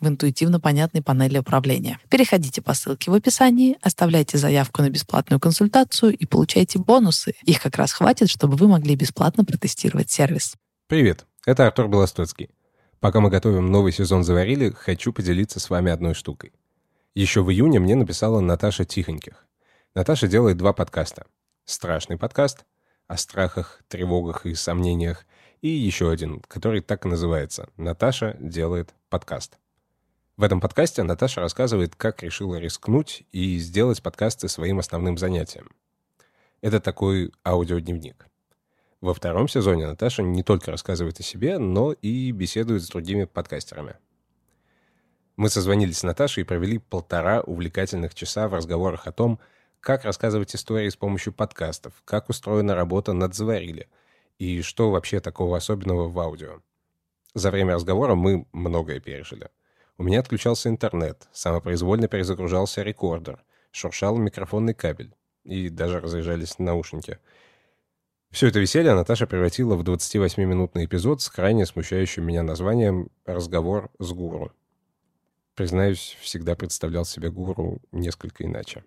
в интуитивно понятной панели управления. Переходите по ссылке в описании, оставляйте заявку на бесплатную консультацию и получайте бонусы. Их как раз хватит, чтобы вы могли бесплатно протестировать сервис. Привет, это Артур Белостоцкий. Пока мы готовим новый сезон «Заварили», хочу поделиться с вами одной штукой. Еще в июне мне написала Наташа Тихоньких. Наташа делает два подкаста. Страшный подкаст о страхах, тревогах и сомнениях, и еще один, который так и называется «Наташа делает подкаст». В этом подкасте Наташа рассказывает, как решила рискнуть и сделать подкасты своим основным занятием. Это такой аудиодневник. Во втором сезоне Наташа не только рассказывает о себе, но и беседует с другими подкастерами. Мы созвонились с Наташей и провели полтора увлекательных часа в разговорах о том, как рассказывать истории с помощью подкастов, как устроена работа над «Заварили» и что вообще такого особенного в аудио. За время разговора мы многое пережили — у меня отключался интернет, самопроизвольно перезагружался рекордер, шуршал микрофонный кабель, и даже разъезжались наушники. Все это веселье Наташа превратила в 28-минутный эпизод с крайне смущающим меня названием «Разговор с гуру». Признаюсь, всегда представлял себе гуру несколько иначе.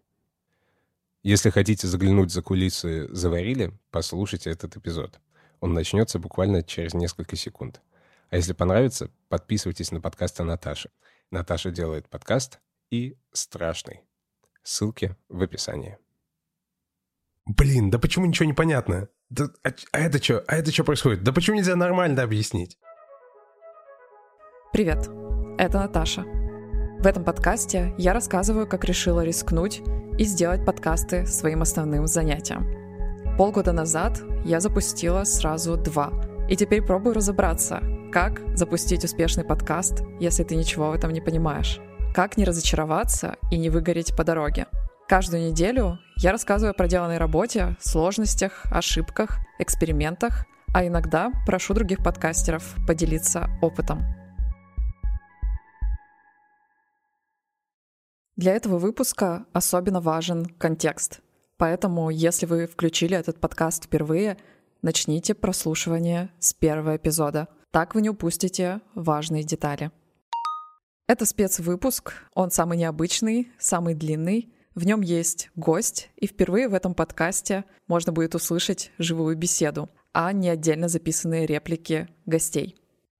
Если хотите заглянуть за кулисы «Заварили», послушайте этот эпизод. Он начнется буквально через несколько секунд. А если понравится, подписывайтесь на подкасты Наташи. Наташа делает подкаст и страшный. Ссылки в описании. Блин, да почему ничего не понятно? Да, а, а это что? А это что происходит? Да почему нельзя нормально объяснить? Привет, это Наташа. В этом подкасте я рассказываю, как решила рискнуть и сделать подкасты своим основным занятием. Полгода назад я запустила сразу два, и теперь пробую разобраться, как запустить успешный подкаст, если ты ничего в этом не понимаешь? Как не разочароваться и не выгореть по дороге? Каждую неделю я рассказываю о проделанной работе, сложностях, ошибках, экспериментах, а иногда прошу других подкастеров поделиться опытом. Для этого выпуска особенно важен контекст. Поэтому, если вы включили этот подкаст впервые, начните прослушивание с первого эпизода – так вы не упустите важные детали. Это спецвыпуск, он самый необычный, самый длинный. В нем есть гость, и впервые в этом подкасте можно будет услышать живую беседу, а не отдельно записанные реплики гостей.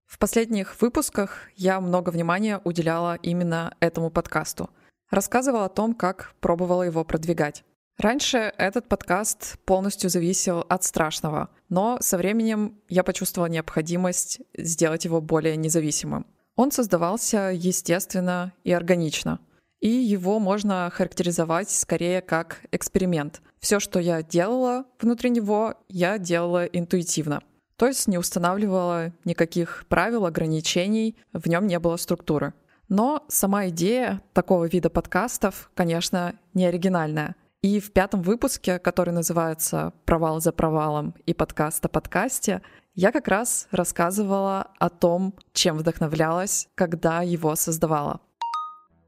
В последних выпусках я много внимания уделяла именно этому подкасту. Рассказывала о том, как пробовала его продвигать. Раньше этот подкаст полностью зависел от страшного, но со временем я почувствовала необходимость сделать его более независимым. Он создавался естественно и органично, и его можно характеризовать скорее как эксперимент. Все, что я делала внутри него, я делала интуитивно. То есть не устанавливала никаких правил, ограничений, в нем не было структуры. Но сама идея такого вида подкастов, конечно, не оригинальная. И в пятом выпуске, который называется «Провал за провалом» и подкаст о подкасте, я как раз рассказывала о том, чем вдохновлялась, когда его создавала.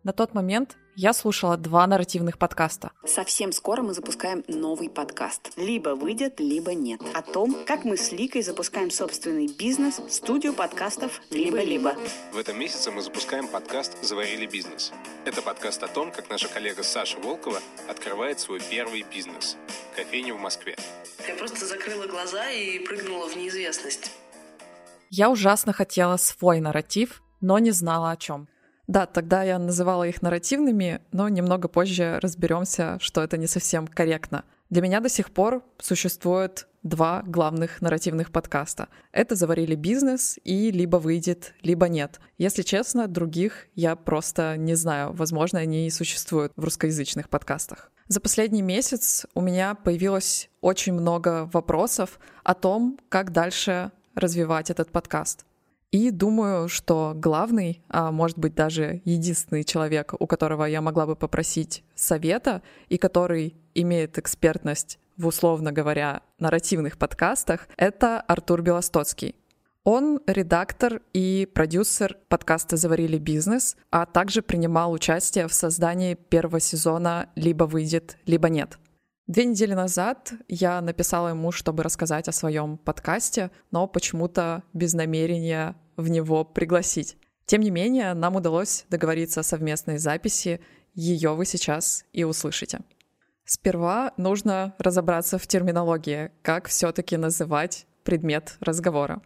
На тот момент я слушала два нарративных подкаста. Совсем скоро мы запускаем новый подкаст. Либо выйдет, либо нет. О том, как мы с Ликой запускаем собственный бизнес, студию подкастов «Либо-либо». В этом месяце мы запускаем подкаст «Заварили бизнес». Это подкаст о том, как наша коллега Саша Волкова открывает свой первый бизнес – кофейню в Москве. Я просто закрыла глаза и прыгнула в неизвестность. Я ужасно хотела свой нарратив, но не знала о чем. Да, тогда я называла их нарративными, но немного позже разберемся, что это не совсем корректно. Для меня до сих пор существует два главных нарративных подкаста. Это «Заварили бизнес» и «Либо выйдет, либо нет». Если честно, других я просто не знаю. Возможно, они и существуют в русскоязычных подкастах. За последний месяц у меня появилось очень много вопросов о том, как дальше развивать этот подкаст. И думаю, что главный, а может быть даже единственный человек, у которого я могла бы попросить совета и который имеет экспертность в, условно говоря, нарративных подкастах, это Артур Белостоцкий. Он редактор и продюсер подкаста «Заварили бизнес», а также принимал участие в создании первого сезона «Либо выйдет, либо нет». Две недели назад я написала ему, чтобы рассказать о своем подкасте, но почему-то без намерения в него пригласить. Тем не менее, нам удалось договориться о совместной записи. Ее вы сейчас и услышите. Сперва нужно разобраться в терминологии, как все-таки называть предмет разговора.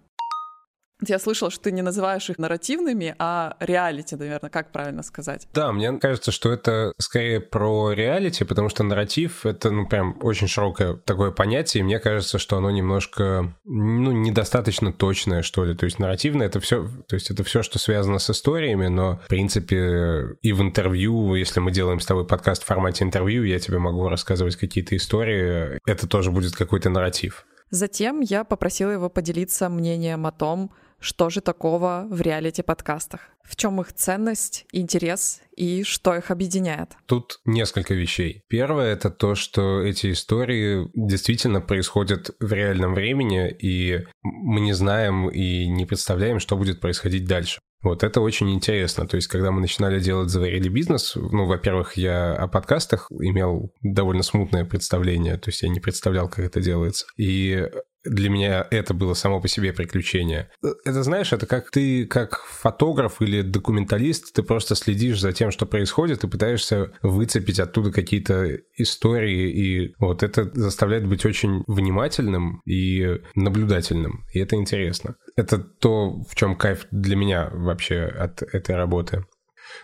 Я слышала, что ты не называешь их нарративными, а реалити, наверное, как правильно сказать? Да, мне кажется, что это скорее про реалити, потому что нарратив — это, ну, прям очень широкое такое понятие, и мне кажется, что оно немножко, ну, недостаточно точное, что ли. То есть нарративное — это все, то есть это все, что связано с историями, но, в принципе, и в интервью, если мы делаем с тобой подкаст в формате интервью, я тебе могу рассказывать какие-то истории, это тоже будет какой-то нарратив. Затем я попросила его поделиться мнением о том, что же такого в реалити-подкастах, в чем их ценность, интерес и что их объединяет. Тут несколько вещей. Первое — это то, что эти истории действительно происходят в реальном времени, и мы не знаем и не представляем, что будет происходить дальше. Вот это очень интересно. То есть, когда мы начинали делать «Заварили бизнес», ну, во-первых, я о подкастах имел довольно смутное представление, то есть я не представлял, как это делается. И для меня это было само по себе приключение. Это, знаешь, это как ты, как фотограф или документалист, ты просто следишь за тем, что происходит, и пытаешься выцепить оттуда какие-то истории, и вот это заставляет быть очень внимательным и наблюдательным, и это интересно. Это то, в чем кайф для меня вообще от этой работы.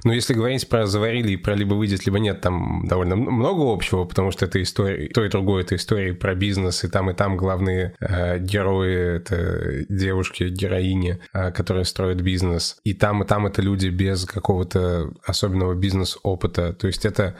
Но если говорить про заварили и про либо выйдет, либо нет, там довольно много общего, потому что это история, то и другое, это истории про бизнес, и там, и там главные э, герои, это девушки, героини, э, которые строят бизнес. И там, и там это люди без какого-то особенного бизнес-опыта. То есть это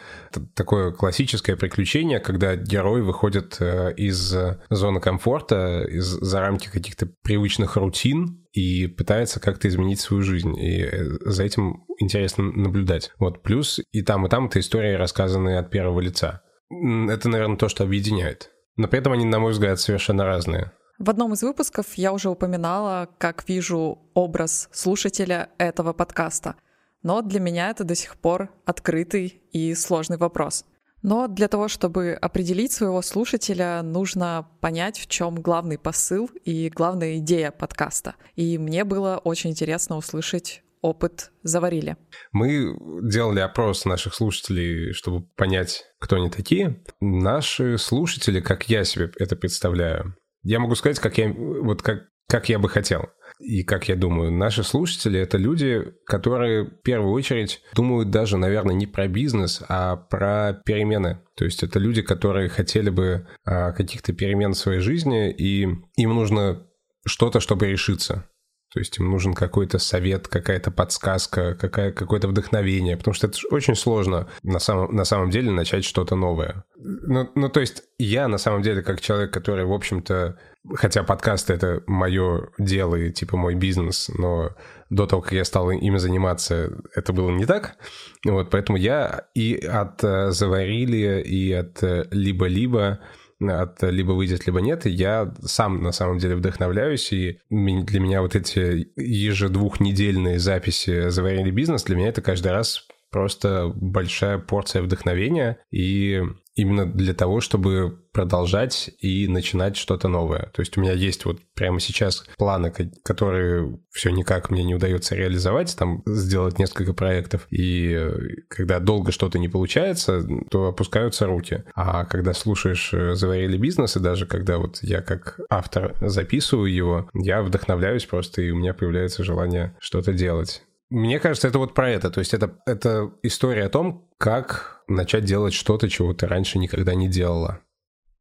такое классическое приключение, когда герой выходит э, из зоны комфорта, из, за рамки каких-то привычных рутин, и пытается как-то изменить свою жизнь. И э, за этим интересно наблюдать. Вот плюс и там, и там это истории, рассказанные от первого лица. Это, наверное, то, что объединяет. Но при этом они, на мой взгляд, совершенно разные. В одном из выпусков я уже упоминала, как вижу образ слушателя этого подкаста. Но для меня это до сих пор открытый и сложный вопрос. Но для того, чтобы определить своего слушателя, нужно понять, в чем главный посыл и главная идея подкаста. И мне было очень интересно услышать опыт заварили. Мы делали опрос наших слушателей, чтобы понять, кто они такие. Наши слушатели, как я себе это представляю, я могу сказать, как я, вот как, как я бы хотел и как я думаю, наши слушатели — это люди, которые в первую очередь думают даже, наверное, не про бизнес, а про перемены. То есть это люди, которые хотели бы а, каких-то перемен в своей жизни, и им нужно что-то, чтобы решиться. То есть им нужен какой-то совет, какая-то подсказка, какая, какое-то вдохновение, потому что это очень сложно на самом, на самом деле начать что-то новое. Ну, ну, то есть я на самом деле как человек, который, в общем-то, хотя подкаст это мое дело и типа мой бизнес, но до того, как я стал ими заниматься, это было не так. Вот, поэтому я и от э, «Заварили», и от э, «Либо-либо» от либо выйдет, либо нет. я сам на самом деле вдохновляюсь, и для меня вот эти ежедвухнедельные записи «Заварили бизнес», для меня это каждый раз просто большая порция вдохновения, и именно для того, чтобы продолжать и начинать что-то новое. То есть у меня есть вот прямо сейчас планы, которые все никак мне не удается реализовать, там сделать несколько проектов, и э, когда долго что-то не получается, то опускаются руки. А когда слушаешь э, «Заварили бизнес», и даже когда вот я как автор записываю его, я вдохновляюсь просто, и у меня появляется желание что-то делать. Мне кажется, это вот про это. То есть это, это история о том, как начать делать что-то, чего ты раньше никогда не делала.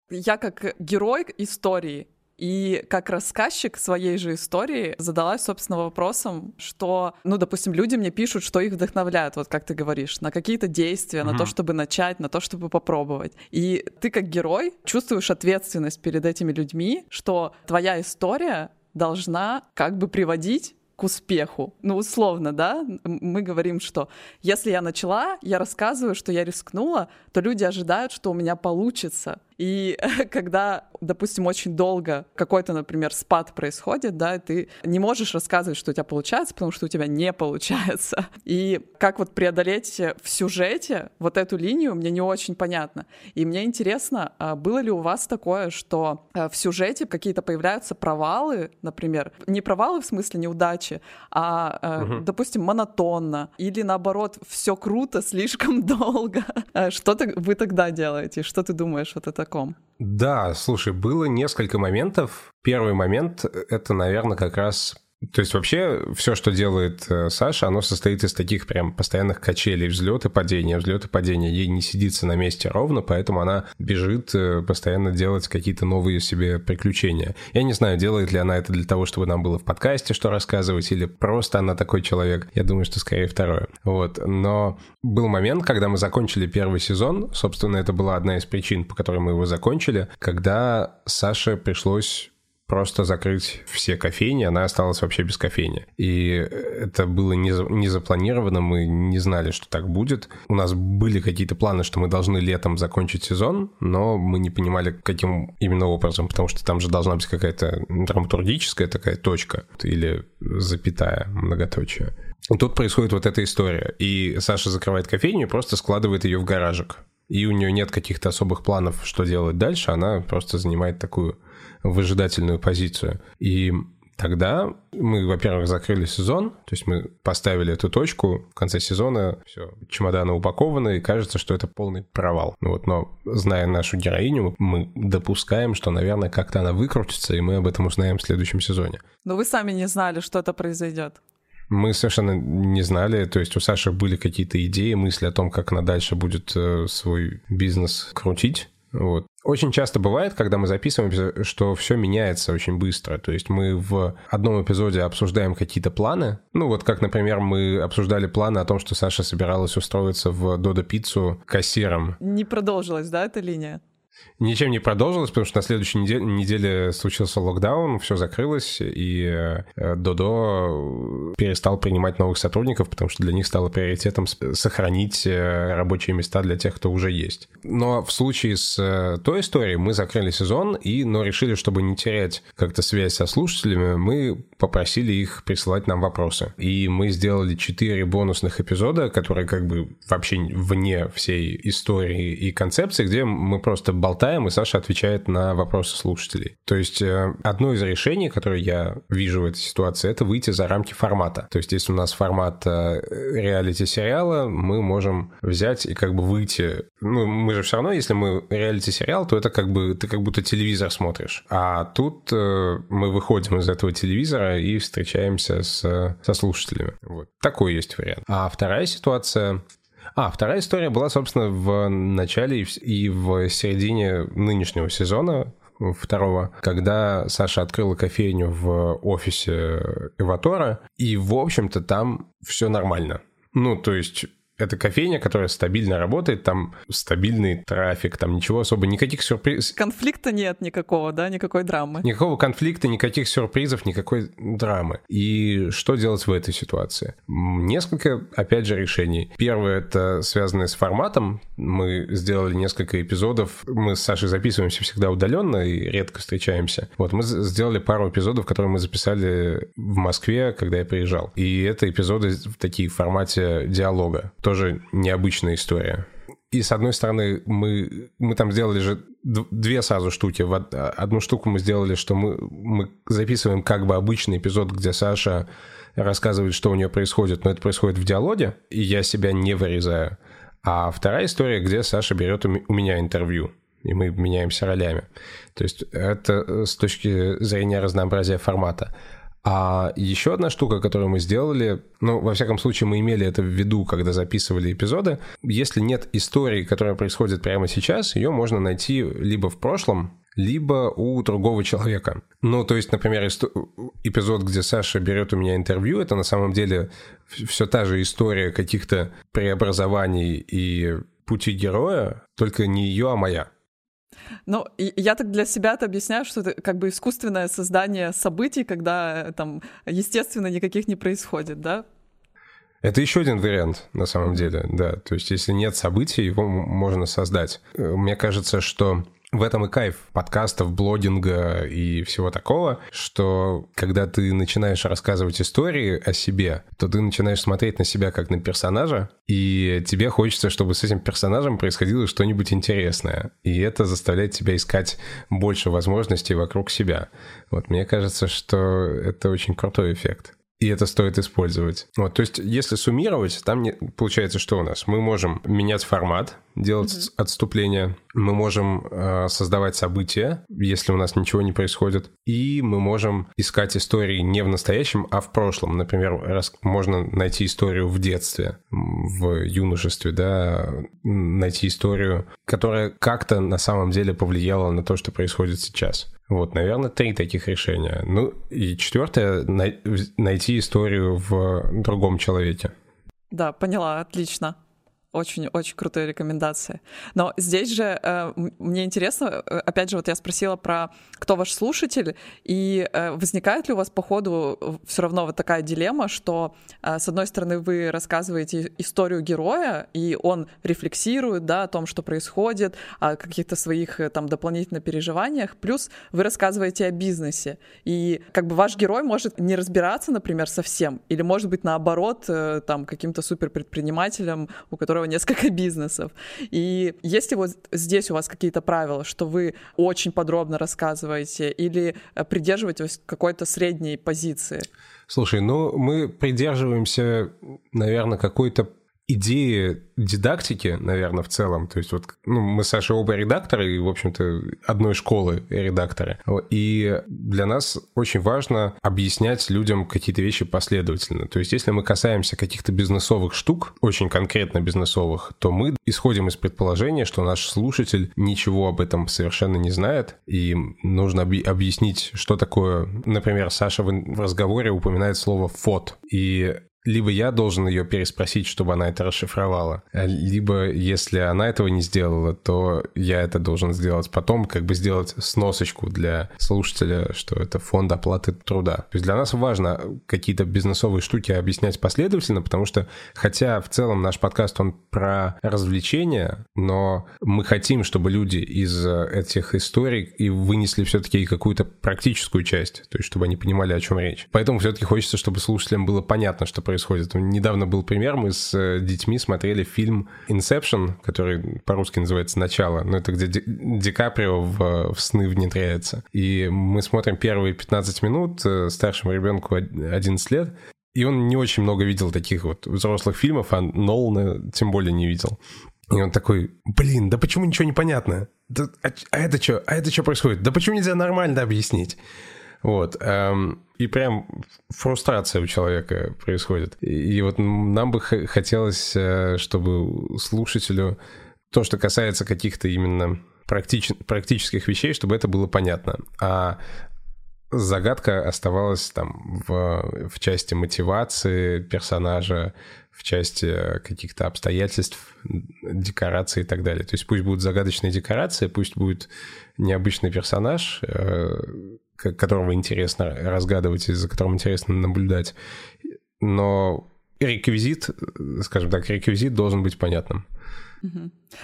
Я как герой истории и как рассказчик своей же истории задалась, собственно, вопросом, что, ну, допустим, люди мне пишут, что их вдохновляет, вот как ты говоришь, на какие-то действия, mm-hmm. на то, чтобы начать, на то, чтобы попробовать. И ты как герой чувствуешь ответственность перед этими людьми, что твоя история должна как бы приводить к успеху. Ну, условно, да, мы говорим, что если я начала, я рассказываю, что я рискнула, то люди ожидают, что у меня получится. И когда, допустим, очень долго какой-то, например, спад происходит, да, ты не можешь рассказывать, что у тебя получается, потому что у тебя не получается. И как вот преодолеть в сюжете вот эту линию, мне не очень понятно. И мне интересно, а было ли у вас такое, что э, в сюжете какие-то появляются провалы, например, не провалы в смысле неудачи, а, угу. допустим, монотонно, или наоборот, все круто слишком долго. Э, что вы тогда делаете? Что ты думаешь вот это таком. Да, слушай, было несколько моментов. Первый момент — это, наверное, как раз то есть вообще все, что делает э, Саша, оно состоит из таких прям постоянных качелей, взлеты, падения, взлеты, падения. Ей не сидится на месте ровно, поэтому она бежит э, постоянно делать какие-то новые себе приключения. Я не знаю, делает ли она это для того, чтобы нам было в подкасте что рассказывать, или просто она такой человек. Я думаю, что скорее второе. Вот. Но был момент, когда мы закончили первый сезон, собственно, это была одна из причин, по которой мы его закончили, когда Саше пришлось просто закрыть все кофейни, она осталась вообще без кофейни. И это было не, не запланировано, мы не знали, что так будет. У нас были какие-то планы, что мы должны летом закончить сезон, но мы не понимали, каким именно образом, потому что там же должна быть какая-то драматургическая такая точка или запятая многоточие. Тут происходит вот эта история. И Саша закрывает кофейню и просто складывает ее в гаражик. И у нее нет каких-то особых планов, что делать дальше. Она просто занимает такую выжидательную позицию. И тогда мы, во-первых, закрыли сезон, то есть мы поставили эту точку в конце сезона, все, чемоданы упакованы, и кажется, что это полный провал. Ну вот, но зная нашу героиню, мы допускаем, что, наверное, как-то она выкрутится, и мы об этом узнаем в следующем сезоне. Но вы сами не знали, что это произойдет. Мы совершенно не знали, то есть у Саши были какие-то идеи, мысли о том, как она дальше будет э, свой бизнес крутить. Вот. Очень часто бывает, когда мы записываем, что все меняется очень быстро. То есть мы в одном эпизоде обсуждаем какие-то планы. Ну вот как, например, мы обсуждали планы о том, что Саша собиралась устроиться в Додо Пиццу кассиром. Не продолжилась, да, эта линия? Ничем не продолжилось, потому что на следующей неделе, неделе случился локдаун, все закрылось, и э, Додо перестал принимать новых сотрудников, потому что для них стало приоритетом сохранить э, рабочие места для тех, кто уже есть. Но в случае с э, той историей мы закрыли сезон, и, но решили, чтобы не терять как-то связь со слушателями, мы попросили их присылать нам вопросы. И мы сделали четыре бонусных эпизода, которые как бы вообще вне всей истории и концепции, где мы просто болтаем, и Саша отвечает на вопросы слушателей. То есть э, одно из решений, которое я вижу в этой ситуации, это выйти за рамки формата. То есть если у нас формат э, реалити-сериала, мы можем взять и как бы выйти... Ну, мы же все равно, если мы реалити-сериал, то это как бы ты как будто телевизор смотришь. А тут э, мы выходим из этого телевизора и встречаемся с, со слушателями. Вот. Такой есть вариант. А вторая ситуация а, вторая история была, собственно, в начале и в середине нынешнего сезона, второго, когда Саша открыла кофейню в офисе Эватора, и, в общем-то, там все нормально. Ну, то есть это кофейня, которая стабильно работает, там стабильный трафик, там ничего особо, никаких сюрпризов. Конфликта нет никакого, да, никакой драмы. Никакого конфликта, никаких сюрпризов, никакой драмы. И что делать в этой ситуации? Несколько, опять же, решений. Первое, это связанное с форматом. Мы сделали несколько эпизодов. Мы с Сашей записываемся всегда удаленно и редко встречаемся. Вот, мы сделали пару эпизодов, которые мы записали в Москве, когда я приезжал. И это эпизоды в такие в формате диалога. То тоже необычная история. И с одной стороны, мы, мы там сделали же две сразу штуки. Одну штуку мы сделали, что мы, мы записываем как бы обычный эпизод, где Саша рассказывает, что у нее происходит, но это происходит в диалоге, и я себя не вырезаю. А вторая история, где Саша берет у меня интервью, и мы меняемся ролями. То есть это с точки зрения разнообразия формата. А еще одна штука, которую мы сделали, ну, во всяком случае, мы имели это в виду, когда записывали эпизоды, если нет истории, которая происходит прямо сейчас, ее можно найти либо в прошлом, либо у другого человека. Ну, то есть, например, эпизод, где Саша берет у меня интервью, это на самом деле все та же история каких-то преобразований и пути героя, только не ее, а моя. Ну, я так для себя это объясняю, что это как бы искусственное создание событий, когда э, там, естественно, никаких не происходит, да? Это еще один вариант, на самом деле, да. То есть, если нет событий, его можно создать. Э, мне кажется, что в этом и кайф подкастов, блогинга и всего такого, что когда ты начинаешь рассказывать истории о себе, то ты начинаешь смотреть на себя как на персонажа, и тебе хочется, чтобы с этим персонажем происходило что-нибудь интересное. И это заставляет тебя искать больше возможностей вокруг себя. Вот мне кажется, что это очень крутой эффект и это стоит использовать. Вот, то есть, если суммировать, там не, получается, что у нас? Мы можем менять формат, делать mm-hmm. отступления, мы можем э, создавать события, если у нас ничего не происходит, и мы можем искать истории не в настоящем, а в прошлом. Например, раз, можно найти историю в детстве, в юношестве, да, найти историю, которая как-то на самом деле повлияла на то, что происходит сейчас. Вот, наверное, три таких решения. Ну и четвертое — найти историю в другом человеке. Да, поняла, отлично. Очень-очень крутые рекомендации. Но здесь же э, мне интересно, э, опять же, вот я спросила про кто ваш слушатель, и э, возникает ли у вас по ходу все равно вот такая дилемма, что э, с одной стороны вы рассказываете историю героя, и он рефлексирует, да, о том, что происходит, о каких-то своих э, там дополнительных переживаниях, плюс вы рассказываете о бизнесе, и как бы ваш герой может не разбираться, например, совсем, или может быть наоборот э, там каким-то суперпредпринимателем, у которого которого несколько бизнесов. И есть ли вот здесь у вас какие-то правила, что вы очень подробно рассказываете или э, придерживаетесь какой-то средней позиции? Слушай, ну мы придерживаемся, наверное, какой-то идеи дидактики, наверное, в целом. То есть вот ну, мы с Сашей оба редакторы и, в общем-то, одной школы редакторы. И для нас очень важно объяснять людям какие-то вещи последовательно. То есть если мы касаемся каких-то бизнесовых штук, очень конкретно бизнесовых, то мы исходим из предположения, что наш слушатель ничего об этом совершенно не знает, и нужно объяснить, что такое... Например, Саша в разговоре упоминает слово «фот», и либо я должен ее переспросить, чтобы она это расшифровала, а либо если она этого не сделала, то я это должен сделать потом, как бы сделать сносочку для слушателя, что это фонд оплаты труда. То есть для нас важно какие-то бизнесовые штуки объяснять последовательно, потому что хотя в целом наш подкаст, он про развлечения, но мы хотим, чтобы люди из этих историй и вынесли все-таки какую-то практическую часть, то есть чтобы они понимали, о чем речь. Поэтому все-таки хочется, чтобы слушателям было понятно, что происходит. Недавно был пример, мы с э, детьми смотрели фильм Inception, который по-русски называется «Начало», но это где Ди, Ди Каприо в, в сны внедряется. И мы смотрим первые 15 минут, э, старшему ребенку 11 лет, и он не очень много видел таких вот взрослых фильмов, а Нолана тем более не видел. И он такой, блин, да почему ничего не понятно? Да, а, а это что? А это что происходит? Да почему нельзя нормально объяснить? Вот. Эм, и прям фрустрация у человека происходит. И вот нам бы хотелось, э, чтобы слушателю то, что касается каких-то именно практич... практических вещей, чтобы это было понятно. А загадка оставалась там в, в части мотивации персонажа, в части каких-то обстоятельств, декораций и так далее. То есть пусть будут загадочные декорации, пусть будет необычный персонаж, э, которого интересно разгадывать и за которым интересно наблюдать. Но реквизит, скажем так, реквизит должен быть понятным.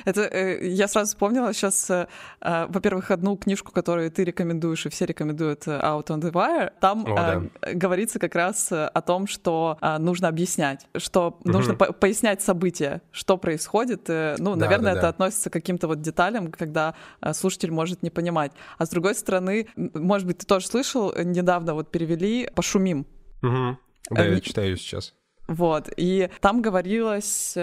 Это э, я сразу вспомнила сейчас, э, э, во-первых, одну книжку, которую ты рекомендуешь, и все рекомендуют Out on the Wire. Там о, да. говорится как раз о том, что нужно объяснять, что угу. нужно по пояснять события, что происходит. Ну, да, наверное, да, это относится к каким-то вот деталям, когда слушатель может не понимать. А с другой стороны, может быть, ты тоже слышал, недавно вот перевели «Пошумим». Угу. Да, я читаю сейчас. Вот, и там говорилось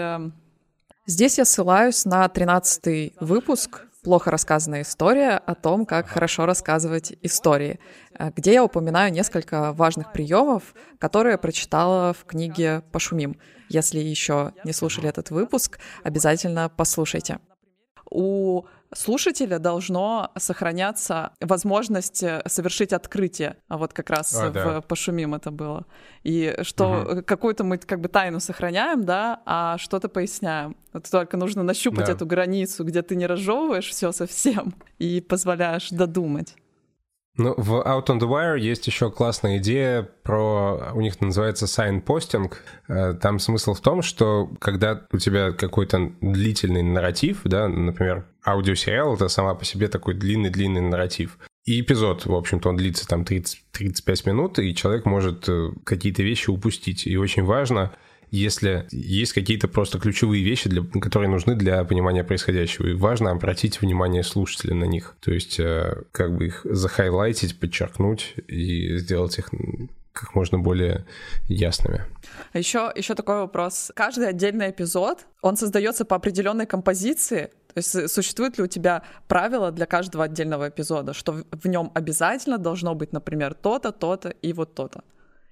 Здесь я ссылаюсь на 13 выпуск плохо рассказанная история о том, как хорошо рассказывать истории, э, где я упоминаю несколько важных приемов, которые прочитала в книге «Пошумим». Если еще не слушали этот выпуск, обязательно послушайте. У слушателя должно сохраняться возможность э, совершить открытие. А вот как раз а, в да. «Пошумим» это было. И что угу. какую-то мы как бы тайну сохраняем, да, а что-то поясняем. Вот только нужно нащупать да. эту границу, где ты не разжевываешь все совсем и позволяешь додумать. Ну, в Out on the Wire есть еще классная идея про... У них называется сайнпостинг. Э, там смысл в том, что когда у тебя какой-то длительный нарратив, да, например, аудиосериал — это сама по себе такой длинный-длинный нарратив. И эпизод, в общем-то, он длится там 30, 35 минут, и человек может э, какие-то вещи упустить. И очень важно если есть какие-то просто ключевые вещи, для, которые нужны для понимания происходящего. И важно обратить внимание слушателя на них. То есть э, как бы их захайлайтить, подчеркнуть и сделать их как можно более ясными. Еще, еще такой вопрос. Каждый отдельный эпизод, он создается по определенной композиции, то есть существует ли у тебя правило для каждого отдельного эпизода, что в нем обязательно должно быть, например, то-то, то-то и вот то-то?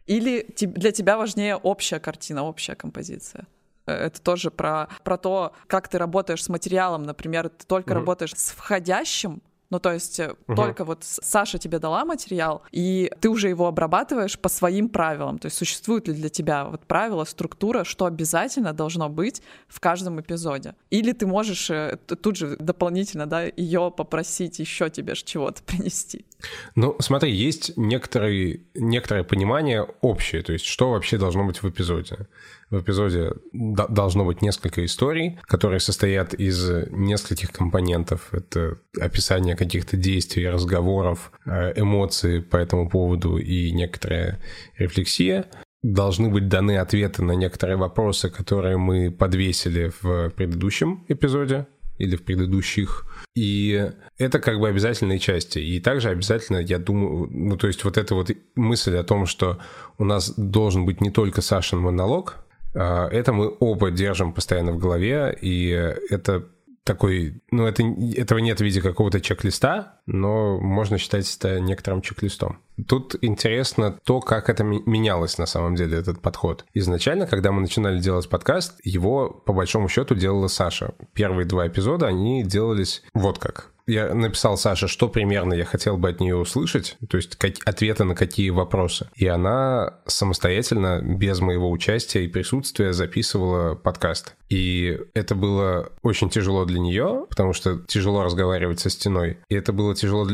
Или для тебя важнее общая картина, общая композиция? Э, это тоже про, про то, как ты работаешь с материалом. Например, ты только mm-hmm. работаешь с входящим ну, то есть угу. только вот Саша тебе дала материал, и ты уже его обрабатываешь по своим правилам. То есть существует ли для тебя вот правила, структура, что обязательно должно быть в каждом эпизоде? Или ты можешь э, тут же дополнительно, да, ее попросить еще тебе чего-то принести? Ну, смотри, есть некоторые, некоторое понимание общее, то есть что вообще должно быть в эпизоде в эпизоде должно быть несколько историй, которые состоят из нескольких компонентов. Это описание каких-то действий, разговоров, э, эмоций по этому поводу и некоторая рефлексия. Должны быть даны ответы на некоторые вопросы, которые мы подвесили в предыдущем эпизоде или в предыдущих. И это как бы обязательные части. И также обязательно, я думаю, ну то есть вот эта вот мысль о том, что у нас должен быть не только Сашин монолог, это мы оба держим постоянно в голове, и это такой, ну, это, этого нет в виде какого-то чек-листа, но можно считать это некоторым чек-листом. Тут интересно то, как это менялось на самом деле, этот подход. Изначально, когда мы начинали делать подкаст, его, по большому счету, делала Саша. Первые два эпизода, они делались вот как я написал Саше, что примерно я хотел бы от нее услышать, то есть как, ответы на какие вопросы. И она самостоятельно, без моего участия и присутствия, записывала подкаст. И это было очень тяжело для нее, потому что тяжело разговаривать со стеной. И это было тяжело,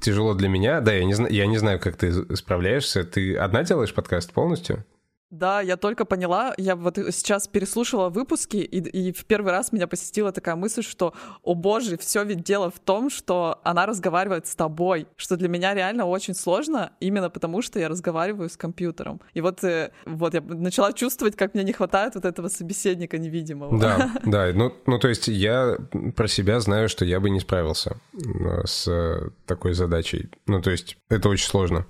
тяжело для меня. Да, я не, знаю, я не знаю, как ты справляешься. Ты одна делаешь подкаст полностью? Да, я только поняла, я вот сейчас переслушала выпуски, и, и в первый раз меня посетила такая мысль, что, о боже, все ведь дело в том, что она разговаривает с тобой, что для меня реально очень сложно, именно потому что я разговариваю с компьютером. И вот, э, вот я начала чувствовать, как мне не хватает вот этого собеседника невидимого. Да, да, ну, ну то есть я про себя знаю, что я бы не справился э, с такой задачей. Ну то есть это очень сложно.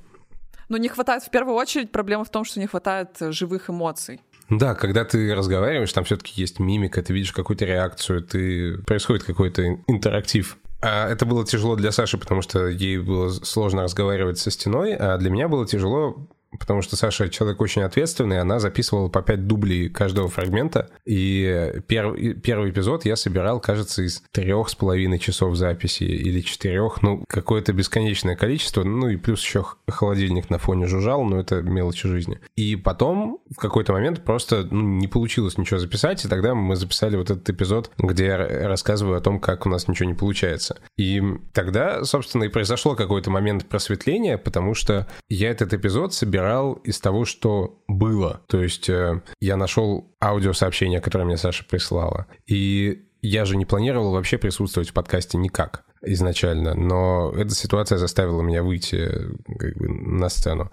Но не хватает, в первую очередь, проблема в том, что не хватает э, живых эмоций. Да, когда ты разговариваешь, там все-таки есть мимика, ты видишь какую-то реакцию, ты происходит какой-то интерактив. А это было тяжело для Саши, потому что ей было сложно разговаривать со стеной, а для меня было тяжело потому что Саша человек очень ответственный, она записывала по 5 дублей каждого фрагмента, и первый, первый эпизод я собирал, кажется, из трех с половиной часов записи или четырех, ну, какое-то бесконечное количество, ну и плюс еще холодильник на фоне жужжал, но это мелочи жизни. И потом в какой-то момент просто ну, не получилось ничего записать, и тогда мы записали вот этот эпизод, где я рассказываю о том, как у нас ничего не получается. И тогда, собственно, и произошло какой-то момент просветления, потому что я этот эпизод собирал собирал из того, что было. То есть э, я нашел аудиосообщение, которое мне Саша прислала. И я же не планировал вообще присутствовать в подкасте никак изначально, но эта ситуация заставила меня выйти как бы, на сцену.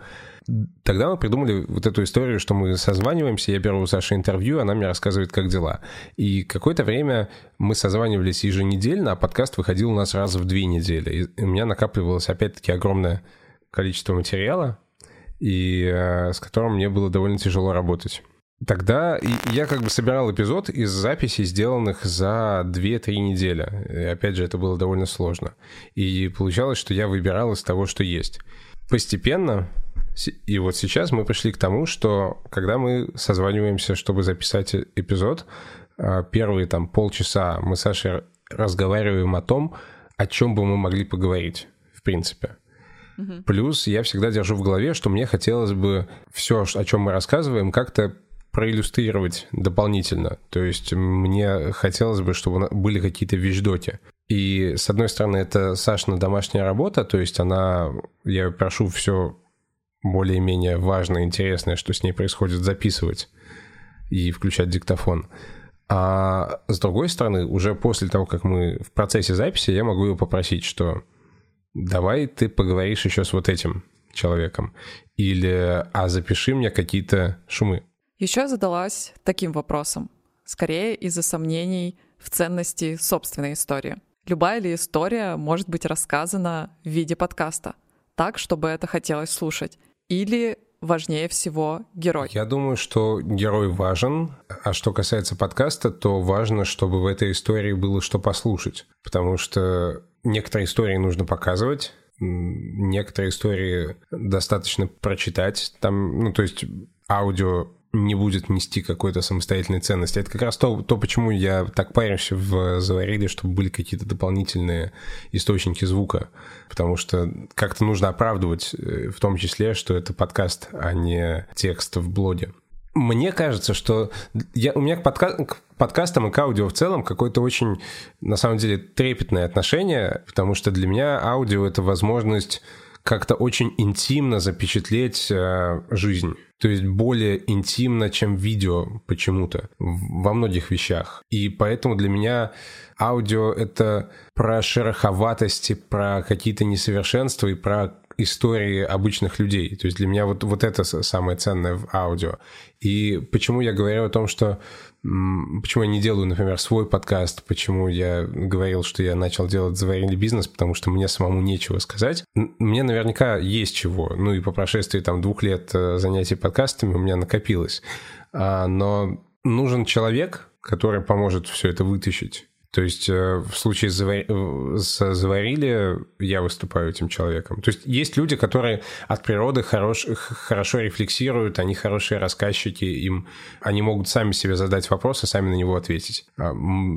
Тогда мы придумали вот эту историю, что мы созваниваемся, я беру у Саши интервью, она мне рассказывает, как дела. И какое-то время мы созванивались еженедельно, а подкаст выходил у нас раз в две недели. И у меня накапливалось опять-таки огромное количество материала, и э, с которым мне было довольно тяжело работать. Тогда я как бы собирал эпизод из записей, сделанных за 2-3 недели. И опять же, это было довольно сложно. И получалось, что я выбирал из того, что есть. Постепенно, и вот сейчас мы пришли к тому, что когда мы созваниваемся, чтобы записать эпизод, а, первые там полчаса мы с Сашей разговариваем о том, о чем бы мы могли поговорить, в принципе. Угу. Плюс я всегда держу в голове, что мне хотелось бы все, о чем мы рассказываем, как-то проиллюстрировать дополнительно. То есть мне хотелось бы, чтобы были какие-то вещдоки. И, с одной стороны, это Сашина домашняя работа, то есть она, я прошу все более-менее важное, интересное, что с ней происходит, записывать и включать диктофон. А с другой стороны, уже после того, как мы в процессе записи, я могу ее попросить, что давай ты поговоришь еще с вот этим человеком. Или, а запиши мне какие-то шумы. Еще я задалась таким вопросом, скорее из-за сомнений в ценности собственной истории. Любая ли история может быть рассказана в виде подкаста, так, чтобы это хотелось слушать? Или важнее всего герой? Я думаю, что герой важен. А что касается подкаста, то важно, чтобы в этой истории было что послушать. Потому что некоторые истории нужно показывать, некоторые истории достаточно прочитать. Там, ну, то есть аудио не будет нести какой-то самостоятельной ценности. Это как раз то, то почему я так парюсь в заварили, чтобы были какие-то дополнительные источники звука. Потому что как-то нужно оправдывать э, в том числе, что это подкаст, а не текст в блоге. Мне кажется, что я, у меня к, подка к подкастам и к аудио в целом какое-то очень, на самом деле, трепетное отношение, потому что для меня аудио — это возможность как-то очень интимно запечатлеть э, жизнь. То есть более интимно, чем видео почему-то во многих вещах. И поэтому для меня аудио — это про шероховатости, про какие-то несовершенства и про истории обычных людей. То есть для меня вот, вот это самое ценное в аудио. И почему я говорю о том, что почему я не делаю, например, свой подкаст, почему я говорил, что я начал делать заварили бизнес, потому что мне самому нечего сказать. Мне наверняка есть чего. Ну и по прошествии там двух лет э, занятий подкастами у меня накопилось. А, но нужен человек, который поможет все это вытащить. То есть э, в случае с, завар... с заварили я выступаю этим человеком. То есть есть люди, которые от природы хорош... хорошо рефлексируют, они хорошие рассказчики, им они могут сами себе задать вопрос и сами на него ответить. А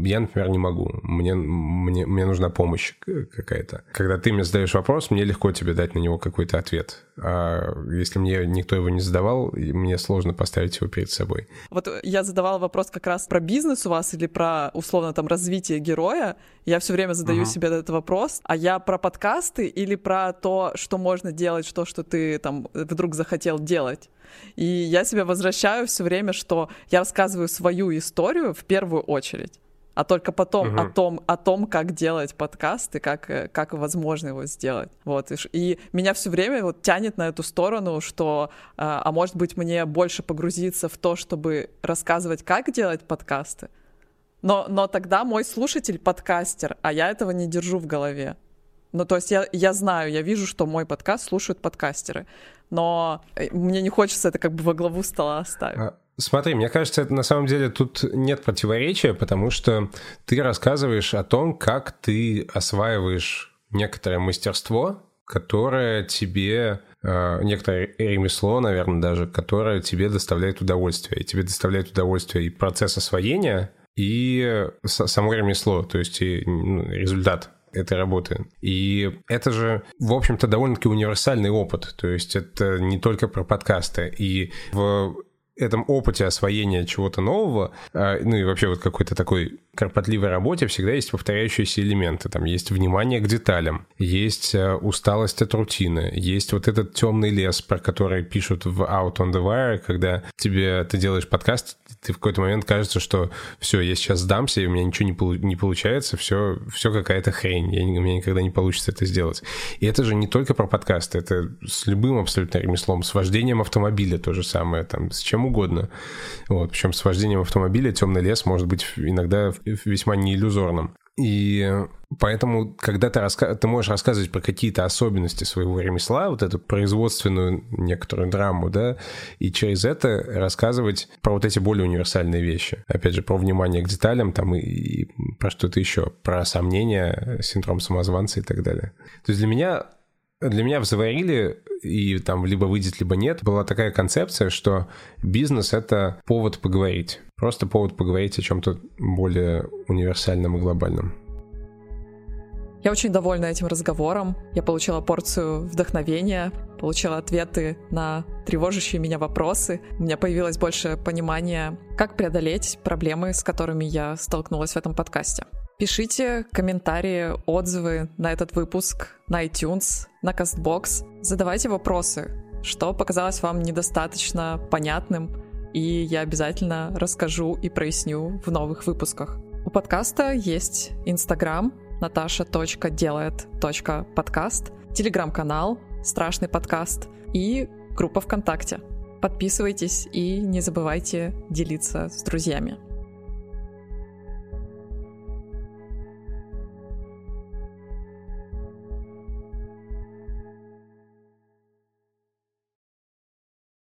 я, например, не могу. Мне, мне, мне нужна помощь какая-то. Когда ты мне задаешь вопрос, мне легко тебе дать на него какой-то ответ. А если мне никто его не задавал, мне сложно поставить его перед собой. Вот я задавала вопрос как раз про бизнес у вас или про условно там развитие развитие героя, я все время задаю uh-huh. себе этот вопрос, а я про подкасты или про то, что можно делать, что, что ты там вдруг захотел делать. И я себя возвращаю все время, что я рассказываю свою историю в первую очередь а только потом uh-huh. о том, о том, как делать подкаст и как, э, как возможно его сделать. Вот. И, и меня все время вот тянет на эту сторону, что, а, а может быть, мне больше погрузиться в то, чтобы рассказывать, как делать подкасты, но, но тогда мой слушатель подкастер, а я этого не держу в голове. Ну, то есть я, я знаю, я вижу, что мой подкаст слушают подкастеры, но э, мне не хочется это как бы во главу стола оставить. А, смотри, мне кажется, это на самом деле тут нет противоречия, потому что ты рассказываешь о том, как ты осваиваешь некоторое мастерство, которое тебе э, некоторое ремесло, наверное, даже, которое тебе доставляет удовольствие. И тебе доставляет удовольствие и процесс освоения, и само ремесло, то есть и ну, результат этой работы. И это же, в общем-то, довольно-таки универсальный опыт. То есть это не только про подкасты. И в этом опыте освоения чего-то нового, а, ну и вообще вот какой-то такой кропотливой работе всегда есть повторяющиеся элементы. Там есть внимание к деталям, есть э, усталость от рутины, есть вот этот темный лес, про который пишут в Out on the Wire, когда тебе ты делаешь подкаст, ты в какой-то момент кажется, что все, я сейчас сдамся, и у меня ничего не, полу- не получается, все, все какая-то хрень, я, у меня никогда не получится это сделать. И это же не только про подкасты, это с любым абсолютно ремеслом, с вождением автомобиля то же самое, там, с чем угодно. Вот, причем с вождением автомобиля темный лес может быть иногда весьма не иллюзорным. И поэтому, когда ты, раска... ты можешь рассказывать про какие-то особенности своего ремесла, вот эту производственную некоторую драму, да, и через это рассказывать про вот эти более универсальные вещи. Опять же, про внимание к деталям там и, и про что-то еще, про сомнения, синдром самозванца и так далее. То есть для меня для меня в «Заварили» и там либо выйдет, либо нет, была такая концепция, что бизнес — это повод поговорить. Просто повод поговорить о чем-то более универсальном и глобальном. Я очень довольна этим разговором. Я получила порцию вдохновения, получила ответы на тревожащие меня вопросы. У меня появилось больше понимания, как преодолеть проблемы, с которыми я столкнулась в этом подкасте. Пишите комментарии, отзывы на этот выпуск на iTunes, на CastBox. Задавайте вопросы, что показалось вам недостаточно понятным, и я обязательно расскажу и проясню в новых выпусках. У подкаста есть Инстаграм natasha.делает.подкаст, Телеграм-канал «Страшный подкаст» и группа ВКонтакте. Подписывайтесь и не забывайте делиться с друзьями.